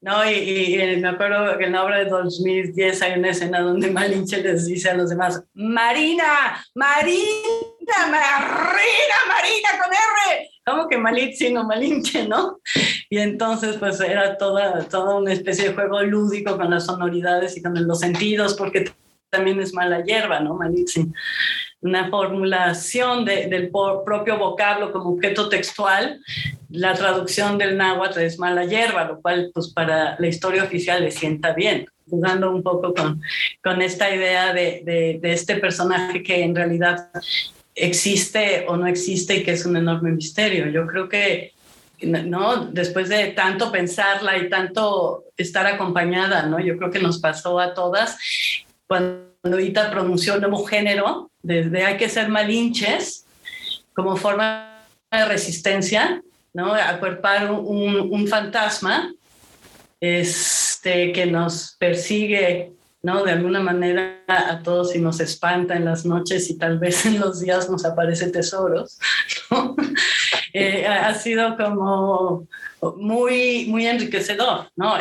¿no? Y, me acuerdo que en la obra de 2010 hay una escena donde Malinche les dice a los demás, Marina, Marina, Marina, Marina con R. Como que Malitzi, no Malinche, ¿no? Y entonces pues era toda, toda una especie de juego lúdico con las sonoridades y con los sentidos, porque también es mala hierba, ¿no? Malitzi una formulación del propio vocablo como objeto textual, la traducción del náhuatl es mala hierba, lo cual pues para la historia oficial le sienta bien, jugando un poco con, con esta idea de, de, de este personaje que en realidad existe o no existe y que es un enorme misterio. Yo creo que ¿no? Después de tanto pensarla y tanto estar acompañada, ¿no? Yo creo que nos pasó a todas cuando Ita pronunció un nuevo género, desde hay que ser malinches como forma de resistencia, ¿no? Acuerpar un, un fantasma este, que nos persigue, ¿no? De alguna manera a todos y nos espanta en las noches y tal vez en los días nos aparecen tesoros, ¿no? Eh, ha sido como muy, muy enriquecedor, ¿no?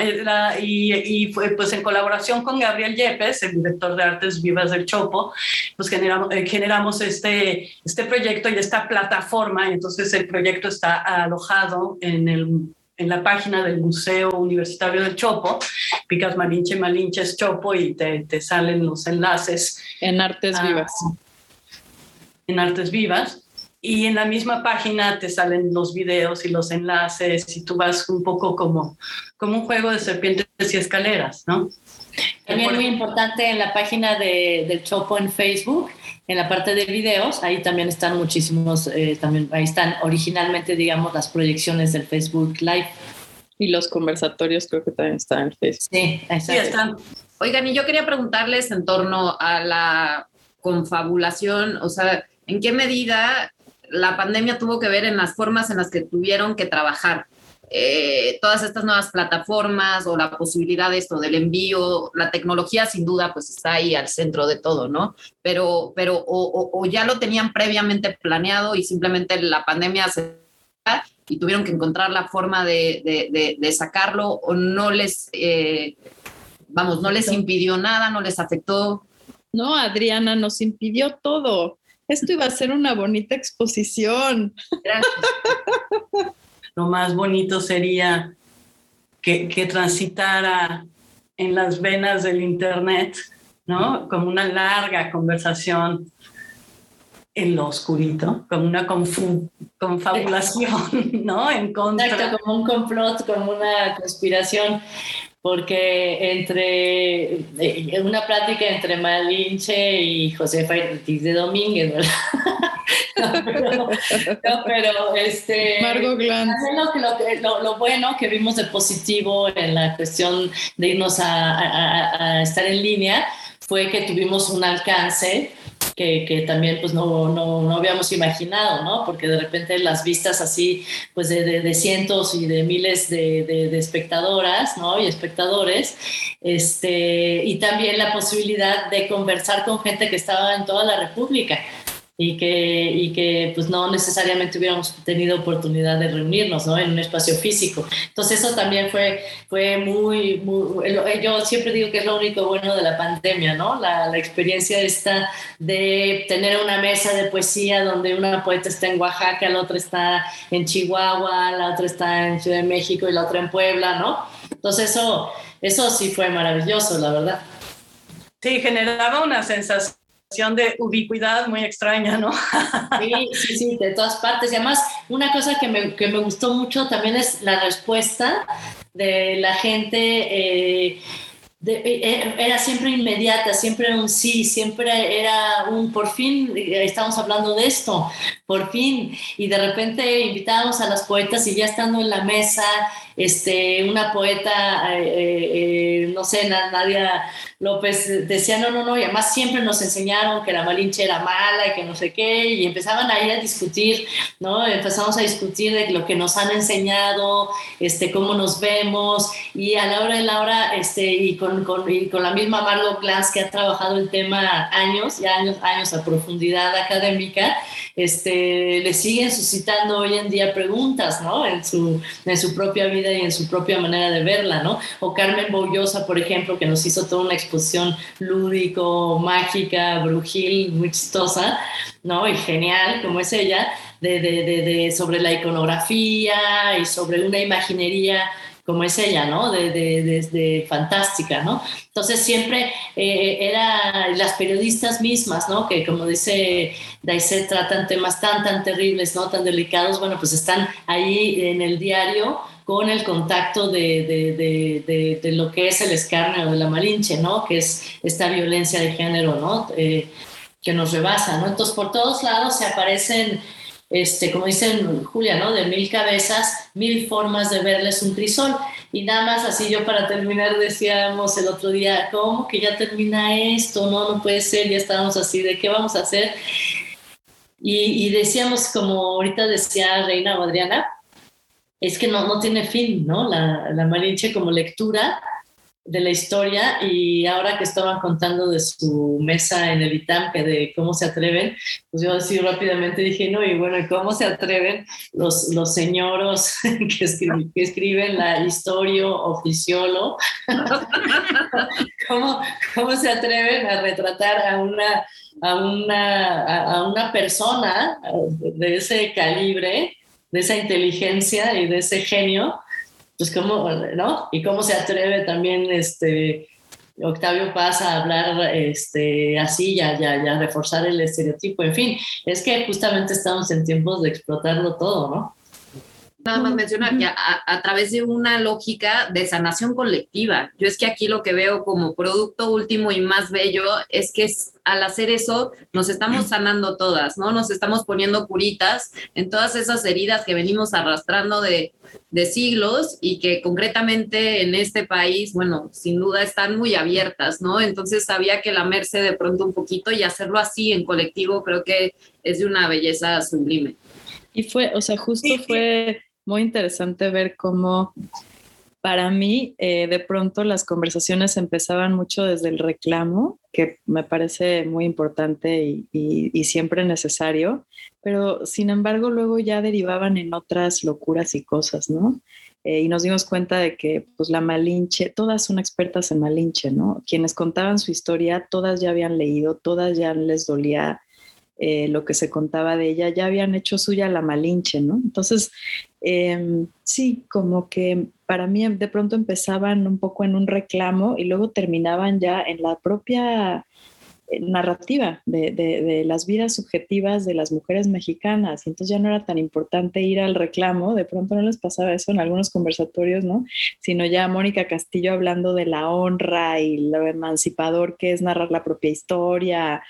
y, y, fue pues en colaboración con Gabriel Yepes, el director de Artes Vivas del Chopo, pues generamos, eh, generamos este, este proyecto y esta plataforma, entonces el proyecto está alojado en el en la página del Museo Universitario del Chopo, picas Malinche, Malinches Chopo y te, te salen los enlaces. En Artes Vivas. En Artes Vivas y en la misma página te salen los videos y los enlaces y tú vas un poco como, como un juego de serpientes y escaleras, ¿no? También muy importante en la página de, del Chopo en Facebook, en la parte de videos, ahí también están muchísimos, eh, también ahí están originalmente, digamos, las proyecciones del Facebook Live. Y los conversatorios creo que también están en Facebook. Sí, sí están. Oigan, y yo quería preguntarles en torno a la confabulación, o sea, ¿en qué medida la pandemia tuvo que ver en las formas en las que tuvieron que trabajar. Eh, todas estas nuevas plataformas o la posibilidad de esto del envío, la tecnología sin duda pues está ahí al centro de todo, ¿no? Pero, pero o, ya lo tenían previamente planeado y simplemente la pandemia se y tuvieron que encontrar la forma de, sacarlo o no les, eh, vamos, no les impidió nada, no les afectó. No, Adriana, nos impidió todo esto iba a ser una bonita exposición. Lo más bonito sería que, transitara en las venas del Internet, ¿no? Como una larga conversación en lo oscurito, como una confabulación, ¿no? En contra. Exacto, como un complot, como una conspiración porque entre eh, una plática entre Malinche y Josefa Ortiz de Domínguez, ¿verdad? no, pero, este Margot Glantz. Lo, lo, bueno que vimos de positivo en la cuestión de irnos a estar en línea fue que tuvimos un alcance que, también pues no, no, no, habíamos imaginado, ¿no? Porque de repente las vistas así, pues de, de, cientos y de miles de, de, espectadoras, ¿no? Y espectadores, este, y también la posibilidad de conversar con gente que estaba en toda la República. Y que, y que pues no necesariamente hubiéramos tenido oportunidad de reunirnos ¿no? en un espacio físico. Entonces eso también fue, fue muy, muy, yo siempre digo que es lo único bueno de la pandemia, ¿no? La, la experiencia esta de tener una mesa de poesía donde una poeta está en Oaxaca, la otra está en Chihuahua, la otra está en Ciudad de México y la otra en Puebla, ¿no? Entonces eso, eso sí fue maravilloso, la verdad. Sí, generaba una sensación de ubicuidad muy extraña, ¿no? Sí, sí, sí, de todas partes. Y además, una cosa que me, que me gustó mucho también es la respuesta de la gente. Eh, eh, era siempre inmediata, siempre un sí, siempre era un por fin, eh, estamos hablando de esto, por fin, y de repente invitábamos a las poetas y ya estando en la mesa, este, una poeta, no sé, Nadia López decía, no, no, no, y además siempre nos enseñaron que la Malinche era mala y que no sé qué, y empezaban a ir a discutir, ¿no? Empezamos a discutir de lo que nos han enseñado, este, cómo nos vemos, y a la hora de la hora, este, y con, con, y con la misma Margot Glantz que ha trabajado el tema años, ya años, años a profundidad académica, este, le siguen suscitando hoy en día preguntas, ¿no? En su, en su propia vida y en su propia manera de verla, ¿no? O Carmen Boullosa, por ejemplo, que nos hizo toda una exposición lúdico, mágica, brujil, muy chistosa, ¿no? Y genial, como es ella, de, de, de, sobre la iconografía y sobre una imaginería como es ella, ¿no? De, fantástica, ¿no? Entonces siempre eh, era las periodistas mismas, ¿no? Que como dice Daisy, tratan temas tan, tan terribles, ¿no? Tan delicados, bueno, pues están ahí en el diario con el contacto de, de, lo que es el escarnio de la Malinche, ¿no? Que es esta violencia de género, ¿no? Eh, que nos rebasa, ¿no? Entonces, por todos lados se aparecen, este, como dicen Julia, ¿no? De mil cabezas, mil formas de verles un crisol. Y nada más así yo para terminar decíamos el otro día, ¿cómo que ya termina esto? No, no puede ser, ya estábamos así, ¿de qué vamos a hacer? Y, y decíamos, como ahorita decía Reina Adriana, es que no, no tiene fin, ¿no? La, la Malinche como lectura de la historia y ahora que estaban contando de su mesa en el Itampe, de cómo se atreven, pues yo así rápidamente dije, no, y bueno, ¿cómo se atreven los, los señoros que, escriben, la historia oficiolo? ¿Cómo, ¿Cómo se atreven a retratar a una, a una, a una persona de ese calibre? de esa inteligencia y de ese genio, pues cómo, ¿no? Y cómo se atreve también este Octavio Paz a hablar este, así, ya, ya, ya reforzar el estereotipo, en fin, es que justamente estamos en tiempos de explotarlo todo, ¿no? Nada más mencionar que a, a, través de una lógica de sanación colectiva. Yo es que aquí lo que veo como producto último y más bello es que es, al hacer eso nos estamos sanando todas, ¿no? Nos estamos poniendo curitas en todas esas heridas que venimos arrastrando de, de siglos y que concretamente en este país, bueno, sin duda están muy abiertas, ¿no? Entonces había que lamerse de pronto un poquito y hacerlo así en colectivo creo que es de una belleza sublime. Y fue, o sea, justo fue muy interesante ver cómo para mí eh, de pronto las conversaciones empezaban mucho desde el reclamo, que me parece muy importante y, y, siempre necesario, pero sin embargo luego ya derivaban en otras locuras y cosas, ¿no? Eh, y nos dimos cuenta de que pues la Malinche, todas son expertas en Malinche, ¿no? Quienes contaban su historia, todas ya habían leído, todas ya les dolía eh, lo que se contaba de ella, ya habían hecho suya la Malinche, ¿no? Entonces, eh, sí, como que para mí de pronto empezaban un poco en un reclamo y luego terminaban ya en la propia narrativa de, de, de, las vidas subjetivas de las mujeres mexicanas. Entonces ya no era tan importante ir al reclamo, de pronto no les pasaba eso en algunos conversatorios, ¿no? Sino ya Mónica Castillo hablando de la honra y lo emancipador que es narrar la propia historia.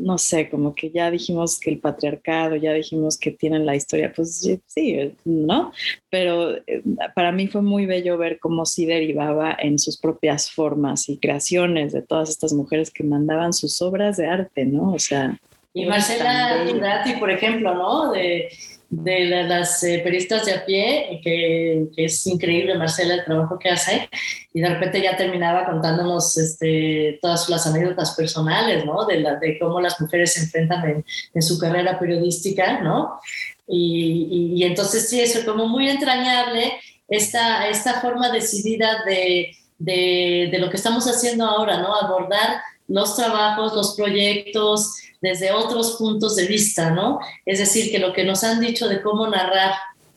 No sé, como que ya dijimos que el patriarcado, ya dijimos que tienen la historia, pues sí, ¿no? Pero eh, para mí fue muy bello ver cómo sí derivaba en sus propias formas y creaciones de todas estas mujeres que mandaban sus obras de arte, ¿no? O sea, Y Marcela Durati, por ejemplo, ¿no? De, de las eh, periodistas de a pie, que, es increíble, Marcela, el trabajo que hace, y de repente ya terminaba contándonos este, todas las anécdotas personales, ¿no? De, la, de cómo las mujeres se enfrentan en, en su carrera periodística, ¿no? Y, y, entonces sí, eso como muy entrañable, esta, esta forma decidida de, de, de lo que estamos haciendo ahora, ¿no? Abordar los trabajos, los proyectos, desde otros puntos de vista, ¿no? Es decir, que lo que nos han dicho de cómo narrar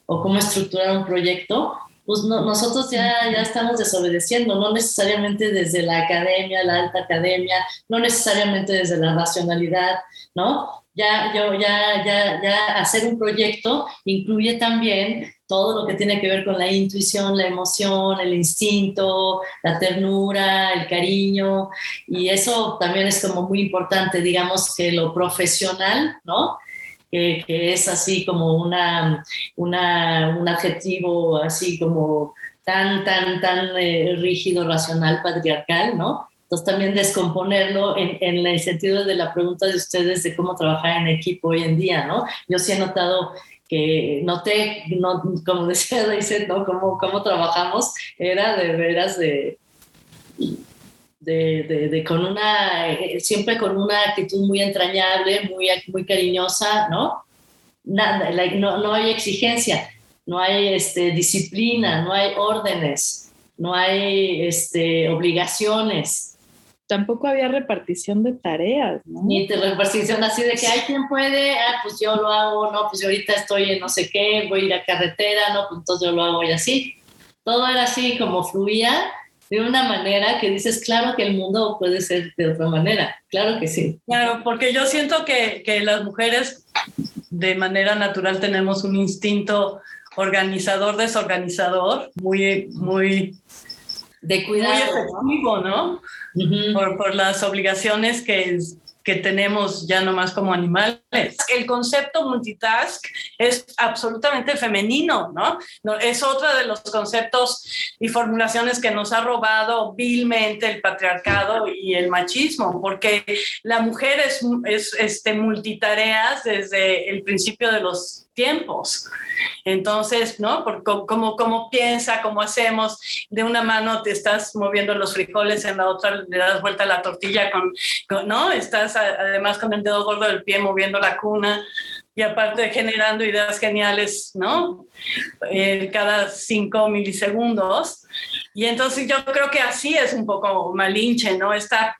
o cómo estructurar un proyecto, pues nosotros ya, ya estamos desobedeciendo, no necesariamente desde la academia, la alta academia, no necesariamente desde la racionalidad, ¿no? Ya, yo, ya, ya, ya hacer un proyecto incluye también todo lo que tiene que ver con la intuición, la emoción, el instinto, la ternura, el cariño, y eso también es como muy importante, digamos que lo profesional, ¿no? Que, es así como una, una, un adjetivo así como tan, tan, tan eh, rígido, racional, patriarcal, ¿no? Entonces también descomponerlo en, en, el sentido de la pregunta de ustedes de cómo trabajar en equipo hoy en día, ¿no? Yo sí he notado que noté, no, como decía dice, ¿no? Cómo, cómo trabajamos, era de veras de, de, de, con una, eh, siempre con una actitud muy entrañable, muy, muy cariñosa, ¿no? Nada, no, no hay exigencia, no hay este, disciplina, no hay órdenes, no hay este, obligaciones tampoco había repartición de tareas, ¿no? Ni de repartición así de que hay quien puede, ah, pues yo lo hago, no, pues yo ahorita estoy en no sé qué, voy a ir a carretera, no, pues entonces yo lo hago y así. Todo era así como fluía de una manera que dices, claro que el mundo puede ser de otra manera, claro que sí. Claro, porque yo siento que, que las mujeres de manera natural tenemos un instinto organizador, desorganizador, muy, muy de cuidado. Muy efectivo, ¿no? por, por, las obligaciones que, que tenemos ya nomás como animales. El concepto multitask es absolutamente femenino, ¿no? ¿no? Es otro de los conceptos y formulaciones que nos ha robado vilmente el patriarcado y el machismo, porque la mujer es, es este, multitareas desde el principio de los tiempos. Entonces, ¿no? Por cómo, cómo piensa, cómo hacemos, de una mano te estás moviendo los frijoles, en la otra le das vuelta a la tortilla, con, ¿no? Estás además con el dedo gordo del pie moviendo la cuna y aparte generando ideas geniales, ¿no? Eh, cada cinco milisegundos. Y entonces yo creo que así es un poco malinche, ¿no? Está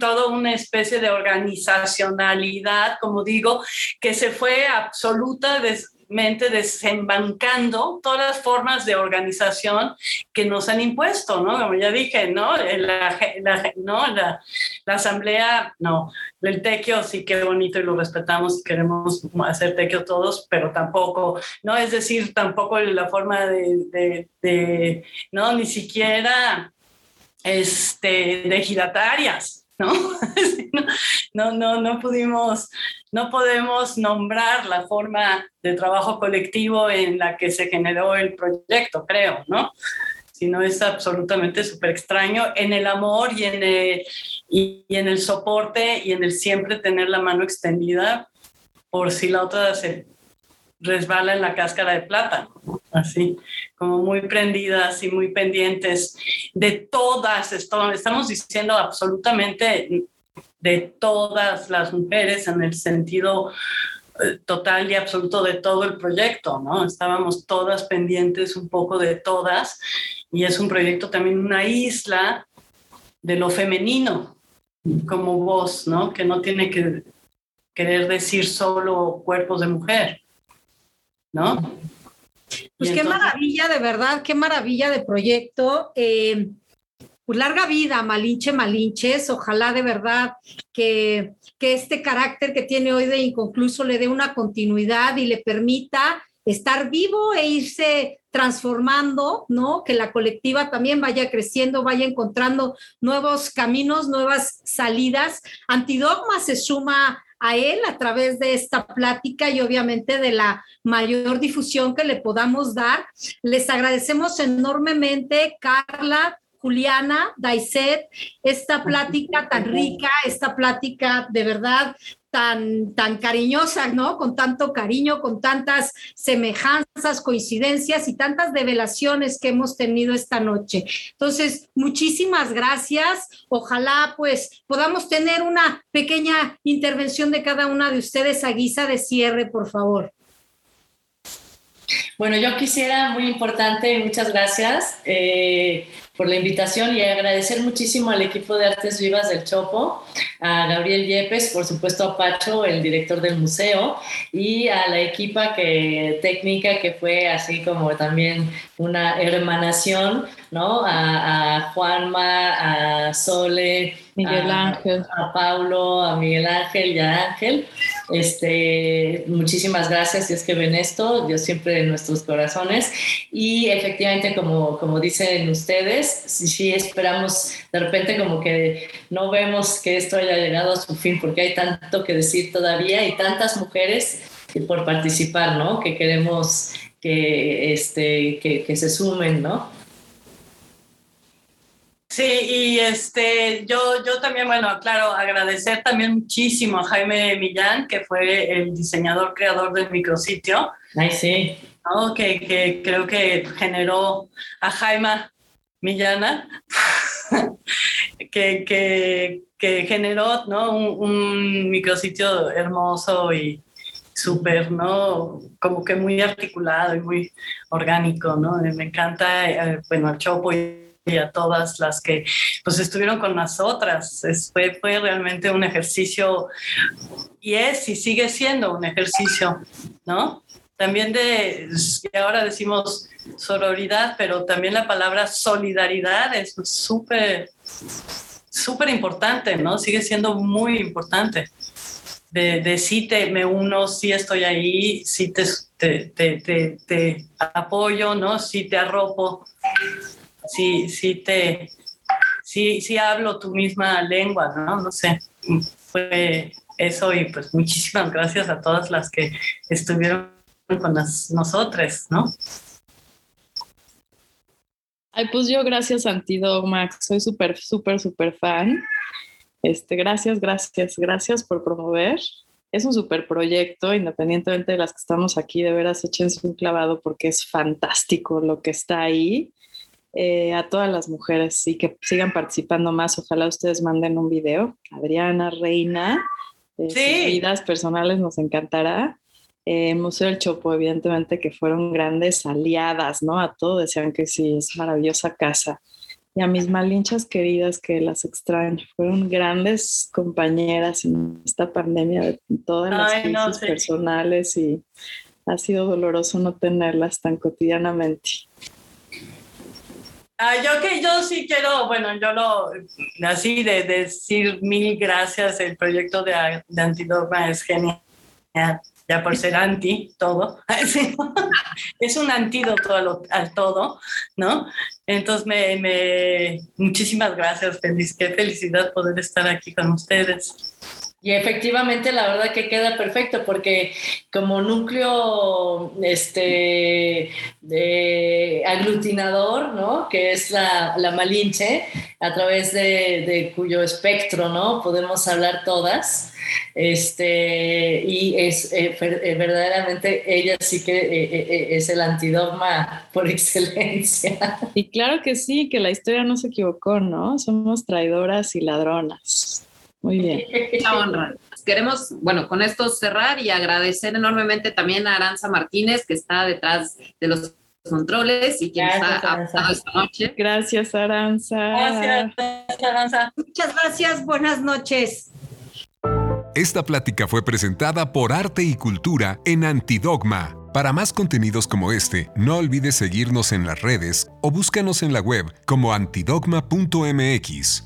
toda una especie de organizacionalidad, como digo, que se fue absoluta desembancando todas las formas de organización que nos han impuesto, ¿no? Como ya dije, ¿no? La, ¿no? la, la asamblea, no, el tequio sí que bonito y lo respetamos, queremos hacer tequio todos, pero tampoco, ¿no? Es decir, tampoco la forma de, de, no, ni siquiera este, de giratarias, ¿no? no, no, no pudimos, no podemos nombrar la forma de trabajo colectivo en la que se generó el proyecto, creo, ¿no? sino es absolutamente súper extraño en el amor y en el, y, en el soporte y en el siempre tener la mano extendida por si la otra se resbala en la cáscara de plata, así, como muy prendidas y muy pendientes de todas, estamos diciendo absolutamente de todas las mujeres en el sentido eh, total y absoluto de todo el proyecto, ¿no? Estábamos todas pendientes un poco de todas y es un proyecto también una isla de lo femenino como voz, ¿no? Que no tiene que querer decir solo cuerpos de mujer, ¿no? Pues qué maravilla, de verdad, qué maravilla de proyecto. Eh, pues larga vida, Malinche Malinches. Ojalá de verdad que, que este carácter que tiene hoy de inconcluso le dé una continuidad y le permita estar vivo e irse transformando, ¿no? Que la colectiva también vaya creciendo, vaya encontrando nuevos caminos, nuevas salidas. Antidogma se suma a él a través de esta plática y obviamente de la mayor difusión que le podamos dar. Les agradecemos enormemente, Carla, Juliana, Daiset, esta plática tan rica, esta plática de verdad tan, tan cariñosa, ¿no? Con tanto cariño, con tantas semejanzas, coincidencias y tantas develaciones que hemos tenido esta noche. Entonces, muchísimas gracias. Ojalá pues podamos tener una pequeña intervención de cada una de ustedes a guisa de cierre, por favor. Bueno, yo quisiera, muy importante, muchas gracias. Eh, por la invitación y agradecer muchísimo al equipo de Artes Vivas del Chopo, a Gabriel Yepes, por supuesto a Pacho, el director del museo, y a la equipa que, técnica que fue así como también una hermanación, ¿no? A, a Juanma, a Sole, Miguel Ángel. A, Paulo, a Miguel Ángel y a Ángel. Este, muchísimas gracias si es que ven esto, Dios siempre en nuestros corazones. Y efectivamente, como, como dicen ustedes, sí, sí esperamos, de repente como que no vemos que esto haya llegado a su fin porque hay tanto que decir todavía y tantas mujeres por participar, ¿no? Que queremos que, este, que, que se sumen, ¿no? Sí, y este, yo, yo también, bueno, claro, agradecer también muchísimo a Jaime Millán, que fue el diseñador, creador del micrositio. Ay, sí. Que, que, creo que generó a Jaime Millana, que, que, que, generó ¿no? un, un micrositio hermoso y súper, ¿no? Como que muy articulado y muy orgánico, ¿no? Me encanta, eh, bueno, el Chopo y a todas las que pues estuvieron con nosotras. fue, fue realmente un ejercicio y es y sigue siendo un ejercicio, ¿no? También de, ahora decimos sororidad, pero también la palabra solidaridad es súper, súper importante, ¿no? Sigue siendo muy importante. De, de sí te, me uno, sí estoy ahí, sí te, te, te, te apoyo, ¿no? Sí te arropo sí, sí te, sí, sí hablo tu misma lengua, ¿no? No sé, fue eso y pues muchísimas gracias a todas las que estuvieron con las, nosotras, ¿no? Ay, pues yo gracias Antidogma, soy súper, súper, súper fan. Este, gracias, gracias, gracias por promover. Es un súper proyecto, independientemente de las que estamos aquí, de veras échense un clavado porque es fantástico lo que está ahí. Eh, a todas las mujeres y que sigan participando más. Ojalá ustedes manden un video. Adriana, Reina, de sus vidas personales nos encantará. Eh, Museo del Chopo, evidentemente, que fueron grandes aliadas, ¿no? A todo decían que sí, es maravillosa casa. Y a mis malinchas queridas que las extraño, fueron grandes compañeras en esta pandemia de todas las crisis personales y ha sido doloroso no tenerlas tan cotidianamente. Ah, yo que yo sí quiero, bueno, yo lo, así de, decir mil gracias, el proyecto de, de Antidogma es genial, ya por ser anti todo, es un antídoto al, todo, ¿no? Entonces, me, me, muchísimas gracias, feliz, qué felicidad poder estar aquí con ustedes. Y efectivamente, la verdad que queda perfecto porque como núcleo este, aglutinador, ¿no? Que es la, la Malinche, a través de, de, cuyo espectro, ¿no? Podemos hablar todas. Este, y es eh, eh, verdaderamente ella sí que eh, es el antidogma por excelencia. Y claro que sí, que la historia no se equivocó, ¿no? Somos traidoras y ladronas. Muy bien. Mucha honra. Queremos, bueno, con esto cerrar y agradecer enormemente también a Aranza Martínez, que está detrás de los controles y que nos ha aportado esta noche. Gracias, Aranza. Gracias, Aranza. Muchas gracias. Buenas noches. Esta plática fue presentada por Arte y Cultura en Antidogma. Para más contenidos como este, no olvides seguirnos en las redes o búscanos en la web como antidogma.mx.